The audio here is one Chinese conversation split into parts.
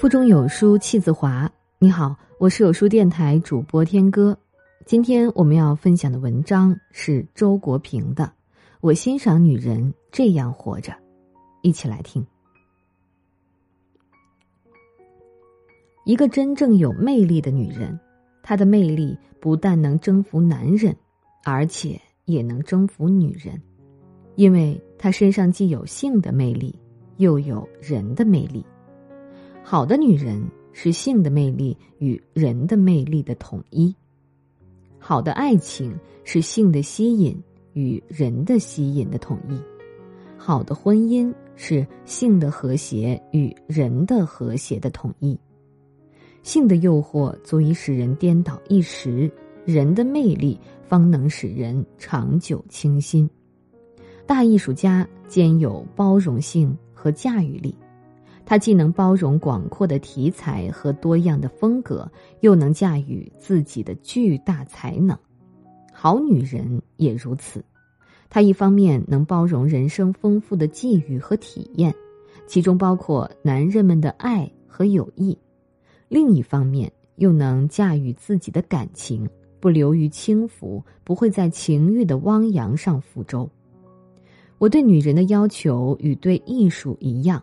腹中有书气自华。你好，我是有书电台主播天歌。今天我们要分享的文章是周国平的《我欣赏女人这样活着》，一起来听。一个真正有魅力的女人，她的魅力不但能征服男人，而且也能征服女人，因为她身上既有性的魅力，又有人的魅力。好的女人是性的魅力与人的魅力的统一，好的爱情是性的吸引与人的吸引的统一，好的婚姻是性的和谐与人的和谐的统一。性的诱惑足以使人颠倒一时，人的魅力方能使人长久清新。大艺术家兼有包容性和驾驭力。他既能包容广阔的题材和多样的风格，又能驾驭自己的巨大才能。好女人也如此，她一方面能包容人生丰富的际遇和体验，其中包括男人们的爱和友谊；另一方面又能驾驭自己的感情，不流于轻浮，不会在情欲的汪洋上覆舟。我对女人的要求与对艺术一样。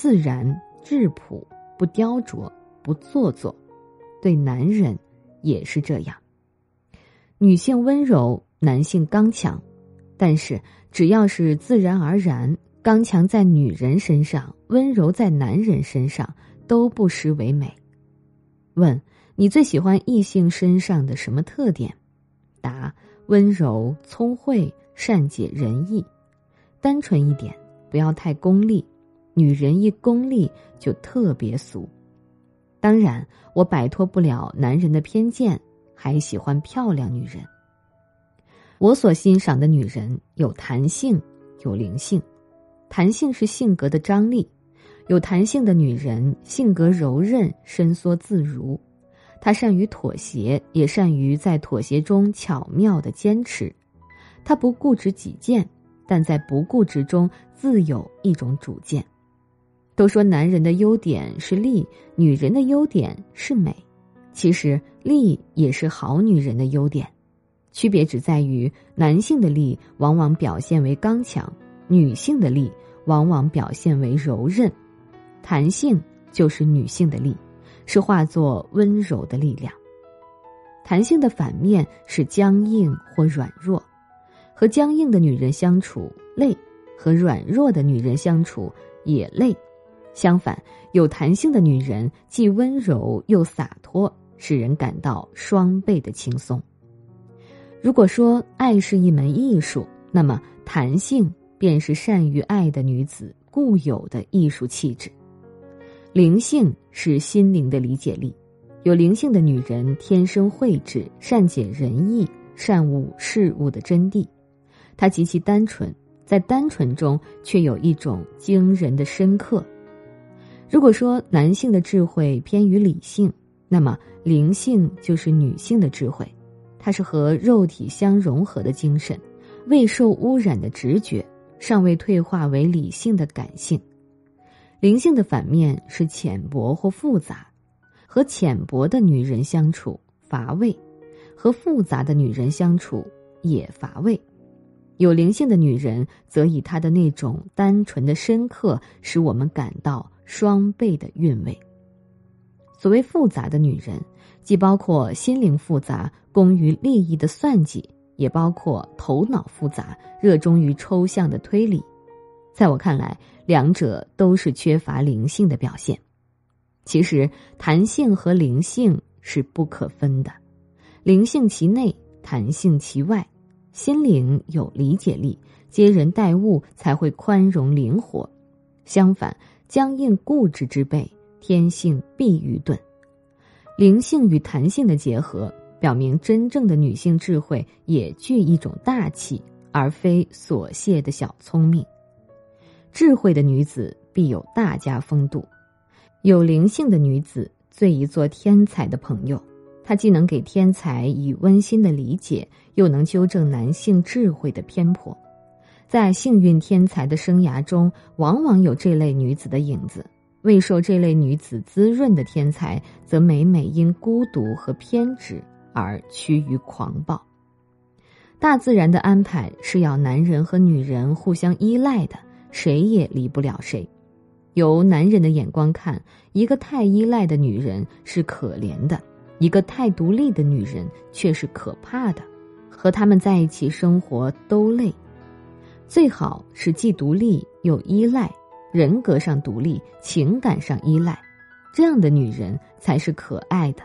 自然质朴，不雕琢，不做作，对男人也是这样。女性温柔，男性刚强，但是只要是自然而然，刚强在女人身上，温柔在男人身上，都不失为美。问你最喜欢异性身上的什么特点？答：温柔、聪慧、善解人意，单纯一点，不要太功利。女人一功利就特别俗，当然我摆脱不了男人的偏见，还喜欢漂亮女人。我所欣赏的女人有弹性，有灵性。弹性是性格的张力，有弹性的女人性格柔韧、伸缩自如，她善于妥协，也善于在妥协中巧妙的坚持。她不固执己见，但在不固执中自有一种主见。都说男人的优点是力，女人的优点是美。其实力也是好女人的优点，区别只在于男性的力往往表现为刚强，女性的力往往表现为柔韧。弹性就是女性的力，是化作温柔的力量。弹性的反面是僵硬或软弱，和僵硬的女人相处累，和软弱的女人相处也累。相反，有弹性的女人既温柔又洒脱，使人感到双倍的轻松。如果说爱是一门艺术，那么弹性便是善于爱的女子固有的艺术气质。灵性是心灵的理解力，有灵性的女人天生慧智，善解人意，善悟事物的真谛。她极其单纯，在单纯中却有一种惊人的深刻。如果说男性的智慧偏于理性，那么灵性就是女性的智慧，它是和肉体相融合的精神，未受污染的直觉，尚未退化为理性的感性。灵性的反面是浅薄或复杂，和浅薄的女人相处乏味，和复杂的女人相处也乏味。有灵性的女人，则以她的那种单纯的深刻，使我们感到。双倍的韵味。所谓复杂的女人，既包括心灵复杂、工于利益的算计，也包括头脑复杂、热衷于抽象的推理。在我看来，两者都是缺乏灵性的表现。其实，弹性和灵性是不可分的，灵性其内，弹性其外。心灵有理解力，接人待物才会宽容灵活。相反。僵硬固执之辈，天性必愚钝；灵性与弹性的结合，表明真正的女性智慧也具一种大气，而非琐屑的小聪明。智慧的女子必有大家风度，有灵性的女子最宜做天才的朋友。她既能给天才以温馨的理解，又能纠正男性智慧的偏颇。在幸运天才的生涯中，往往有这类女子的影子。未受这类女子滋润的天才，则每每因孤独和偏执而趋于狂暴。大自然的安排是要男人和女人互相依赖的，谁也离不了谁。由男人的眼光看，一个太依赖的女人是可怜的，一个太独立的女人却是可怕的。和他们在一起生活都累，最好是既独立又依赖，人格上独立，情感上依赖，这样的女人才是可爱的。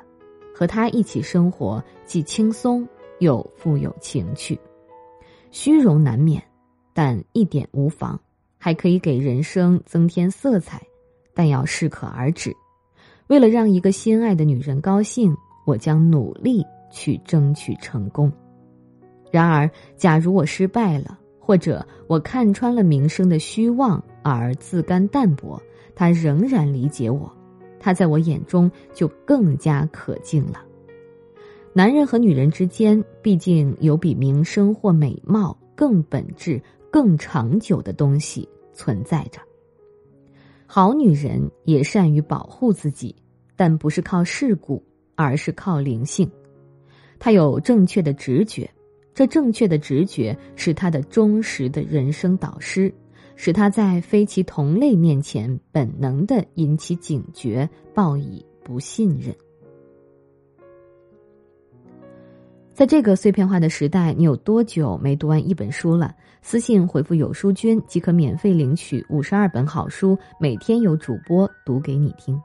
和她一起生活，既轻松又富有情趣。虚荣难免，但一点无妨，还可以给人生增添色彩，但要适可而止。为了让一个心爱的女人高兴，我将努力去争取成功。然而，假如我失败了，或者我看穿了名声的虚妄而自甘淡泊，他仍然理解我，他在我眼中就更加可敬了。男人和女人之间，毕竟有比名声或美貌更本质、更长久的东西存在着。好女人也善于保护自己，但不是靠世故，而是靠灵性。她有正确的直觉。这正确的直觉是他的忠实的人生导师，使他在非其同类面前本能的引起警觉，报以不信任。在这个碎片化的时代，你有多久没读完一本书了？私信回复“有书君”即可免费领取五十二本好书，每天有主播读给你听。